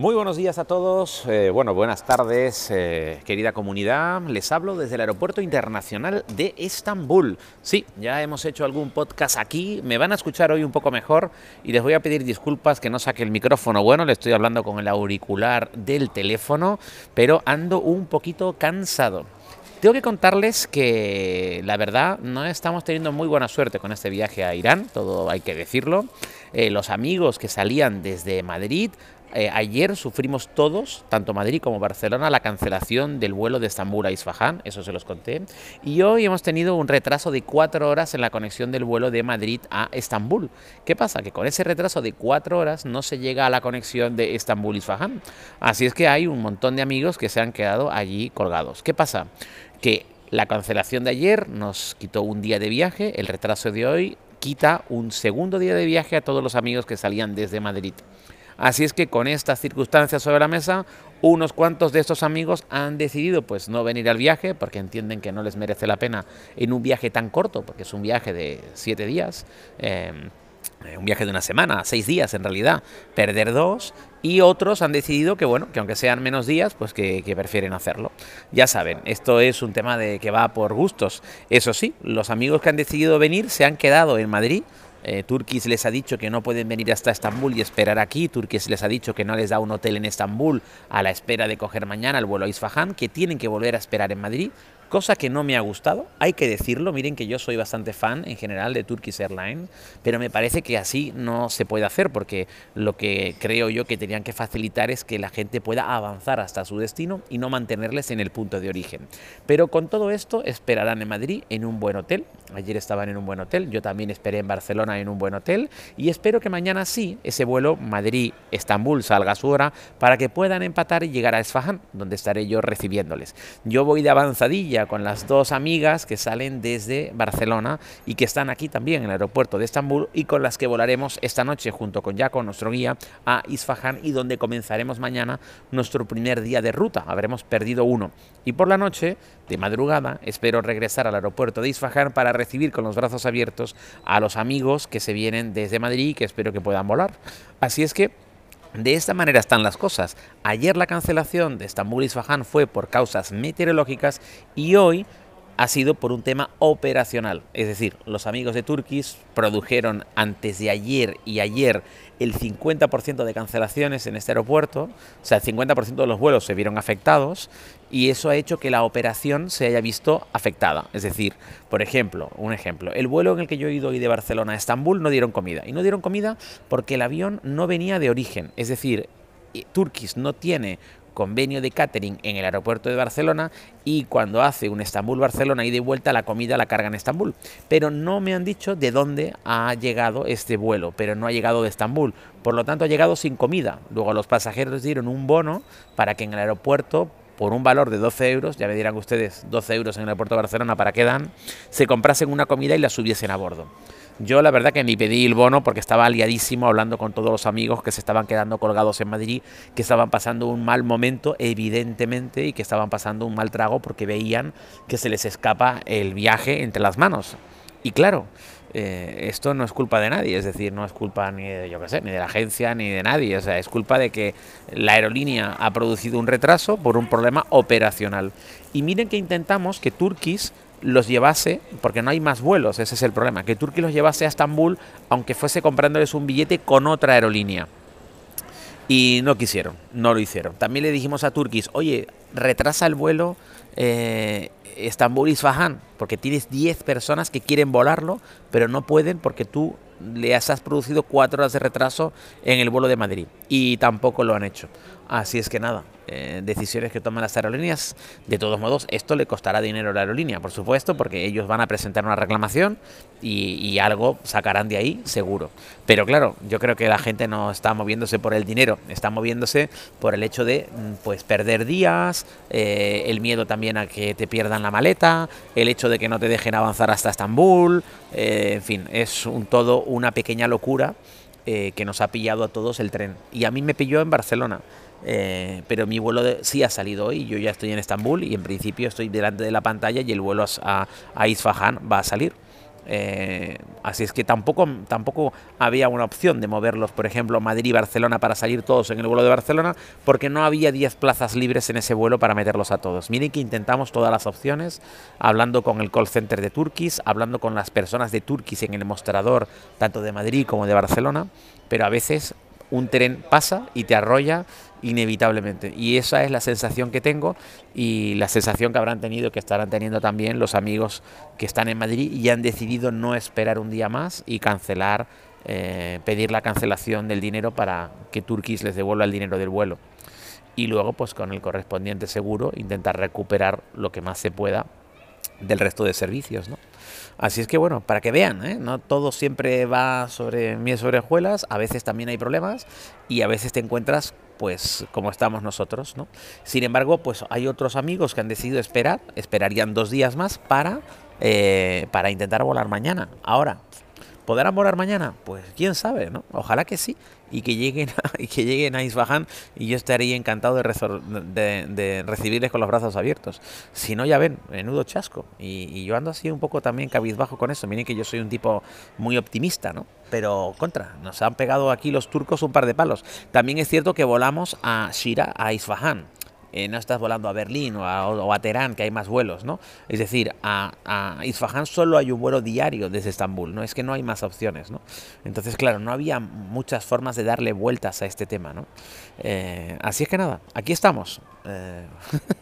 Muy buenos días a todos, eh, bueno, buenas tardes, eh, querida comunidad. Les hablo desde el Aeropuerto Internacional de Estambul. Sí, ya hemos hecho algún podcast aquí, me van a escuchar hoy un poco mejor y les voy a pedir disculpas que no saque el micrófono. Bueno, le estoy hablando con el auricular del teléfono, pero ando un poquito cansado. Tengo que contarles que la verdad no estamos teniendo muy buena suerte con este viaje a Irán, todo hay que decirlo. Eh, los amigos que salían desde Madrid eh, ayer sufrimos todos, tanto Madrid como Barcelona, la cancelación del vuelo de Estambul a Isfahan, eso se los conté. Y hoy hemos tenido un retraso de cuatro horas en la conexión del vuelo de Madrid a Estambul. ¿Qué pasa? Que con ese retraso de cuatro horas no se llega a la conexión de Estambul-Isfahan. Así es que hay un montón de amigos que se han quedado allí colgados. ¿Qué pasa? Que la cancelación de ayer nos quitó un día de viaje, el retraso de hoy quita un segundo día de viaje a todos los amigos que salían desde Madrid. Así es que con estas circunstancias sobre la mesa, unos cuantos de estos amigos han decidido pues no venir al viaje porque entienden que no les merece la pena en un viaje tan corto, porque es un viaje de siete días. Em, un viaje de una semana, seis días en realidad, perder dos y otros han decidido que bueno, que aunque sean menos días, pues que, prefieren hacerlo. Ya saben, esto es un tema de que va por gustos. Eso sí, los amigos que han decidido venir se han quedado en Madrid eh, Turquís les ha dicho que no pueden venir hasta Estambul y esperar aquí. Turquís les ha dicho que no les da un hotel en Estambul a la espera de coger mañana el vuelo a Isfahan, que tienen que volver a esperar en Madrid cosa que no me ha gustado, hay que decirlo, miren que yo soy bastante fan en general de Turkish Airlines, pero me parece que así no se puede hacer porque lo que creo yo que tenían que facilitar es que la gente pueda avanzar hasta su destino y no mantenerles en el punto de origen. Pero con todo esto esperarán en Madrid en un buen hotel, ayer estaban en un buen hotel, yo también esperé en Barcelona en un buen hotel y espero que mañana sí ese vuelo Madrid-Estambul salga a su hora para que puedan empatar y llegar a Esfahan, donde estaré yo recibiéndoles. Yo voy de avanzadilla con las dos amigas que salen desde Barcelona y que están aquí también en el aeropuerto de Estambul y con las que volaremos esta noche junto con Jaco, nuestro guía, a Isfahan y donde comenzaremos mañana nuestro primer día de ruta. Habremos perdido uno. Y por la noche, de madrugada, espero regresar al aeropuerto de Isfahan para recibir con los brazos abiertos a los amigos que se vienen desde Madrid y que espero que puedan volar. Así es que de esta manera están las cosas. Ayer la cancelación de Estambul Isfahan fue por causas meteorológicas y hoy ha sido por un tema operacional. Es decir, los amigos de Turkish produjeron antes de ayer y ayer el 50% de cancelaciones en este aeropuerto, o sea, el 50% de los vuelos se vieron afectados y eso ha hecho que la operación se haya visto afectada. Es decir, por ejemplo, un ejemplo, el vuelo en el que yo he ido hoy de Barcelona a Estambul no dieron comida. Y no dieron comida porque el avión no venía de origen. Es decir, Turkish no tiene convenio de catering en el aeropuerto de Barcelona y cuando hace un Estambul-Barcelona y de vuelta la comida la carga en Estambul. Pero no me han dicho de dónde ha llegado este vuelo, pero no ha llegado de Estambul. Por lo tanto ha llegado sin comida. Luego los pasajeros dieron un bono para que en el aeropuerto por un valor de 12 euros, ya me dirán ustedes 12 euros en el aeropuerto de Barcelona para qué dan, se comprasen una comida y la subiesen a bordo. Yo la verdad que ni pedí el bono porque estaba aliadísimo hablando con todos los amigos que se estaban quedando colgados en Madrid, que estaban pasando un mal momento, evidentemente, y que estaban pasando un mal trago porque veían que se les escapa el viaje entre las manos. Y claro, eh, esto no es culpa de nadie, es decir, no es culpa ni de, yo qué sé, ni de la agencia ni de nadie, o sea, es culpa de que la aerolínea ha producido un retraso por un problema operacional. Y miren que intentamos que Turkish los llevase, porque no hay más vuelos, ese es el problema, que Turquía los llevase a Estambul, aunque fuese comprándoles un billete con otra aerolínea. Y no quisieron, no lo hicieron. También le dijimos a Turkish, oye, retrasa el vuelo eh, Estambul-Isfahan, porque tienes 10 personas que quieren volarlo, pero no pueden porque tú les has producido 4 horas de retraso en el vuelo de Madrid. Y tampoco lo han hecho. Así es que nada, eh, decisiones que toman las aerolíneas. De todos modos, esto le costará dinero a la aerolínea, por supuesto, porque ellos van a presentar una reclamación y, algo sacarán de ahí, seguro. Pero claro, yo creo que la gente no está moviéndose por el dinero, está moviéndose por el hecho de mm, pues perder días, eh, el miedo también a que te pierdan la maleta, el hecho de que no te dejen avanzar hasta Estambul, eh, en fin, es un todo una pequeña locura que nos ha pillado a todos el tren. Y a mí me pilló en Barcelona eh, pero mi vuelo sí ha salido hoy, yo ya estoy en Estambul y en principio estoy delante de la pantalla y el vuelo a, a Isfahan va a salir. Eh, así es que tampoco, tampoco había una opción de moverlos, por ejemplo, Madrid y Barcelona para salir todos en el vuelo de Barcelona, porque no había 10 plazas libres en ese vuelo para meterlos a todos. Miren que intentamos todas las opciones, hablando con el call center de Turkish, hablando con las personas de Turkish en el mostrador, tanto de Madrid como de Barcelona, pero a veces un tren pasa y te arrolla inevitablemente. Y esa es la sensación que tengo y la sensación que habrán tenido, que estarán teniendo también los amigos que están en Madrid y han decidido no esperar un día más y cancelar, eh, pedir la cancelación del dinero para que Turkish les devuelva el dinero del vuelo. Y luego, pues con el correspondiente seguro, intentar recuperar lo que más se pueda del resto de servicios, ¿no? Así es que bueno, para que vean, ¿eh? no todo siempre va sobre miel sobre hojuelas, a veces también hay problemas y a veces te encuentras pues como estamos nosotros, ¿no? Sin embargo, pues hay otros amigos que han decidido esperar, esperarían dos días más para, eh, para intentar volar mañana. Ahora, ¿podrán volar mañana? Pues quién sabe, ¿no? Ojalá que sí y que lleguen a, y que lleguen a Isfahan y yo estaría encantado de, de, recibirles con los brazos abiertos. Si no, ya ven, menudo chasco. Y, yo ando así un poco también cabizbajo con eso. Miren que yo soy un tipo muy optimista, ¿no? Pero contra, nos han pegado aquí los turcos un par de palos. También es cierto que volamos a Shira, a Isfahan. Eh, no estás volando a Berlín o a, Teherán, que hay más vuelos, ¿no? Es decir, a, a, Isfahan solo hay un vuelo diario desde Estambul, ¿no? Es que no hay más opciones, ¿no? Entonces, claro, no había muchas formas de darle vueltas a este tema, ¿no? Eh, así es que nada, aquí estamos, eh,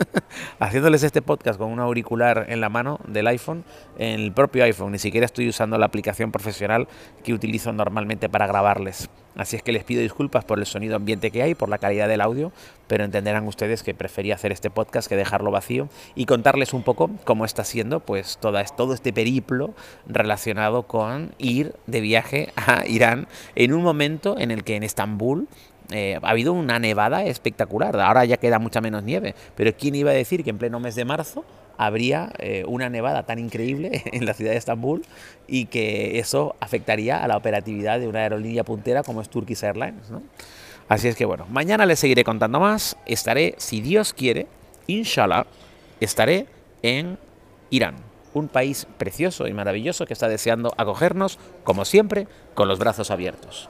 haciéndoles este podcast con un auricular en la mano del iPhone, en el propio iPhone, ni siquiera estoy usando la aplicación profesional que utilizo normalmente para grabarles. Así es que les pido disculpas por el sonido ambiente que hay, por la calidad del audio, pero entenderán ustedes que prefería hacer este podcast que dejarlo vacío y contarles un poco cómo está siendo pues toda, todo este periplo relacionado con ir de viaje a Irán en un momento en el que en Estambul eh, ha habido una nevada espectacular. Ahora ya queda mucha menos nieve, pero ¿quién iba a decir que en pleno mes de marzo habría eh, una nevada tan increíble en la ciudad de Estambul y que eso afectaría a la operatividad de una aerolínea puntera como es Turkish Airlines. Así es que bueno, mañana les seguiré contando más. Estaré, si Dios quiere, inshallah, estaré en Irán, un país precioso y maravilloso que está deseando acogernos, como siempre, con los brazos abiertos.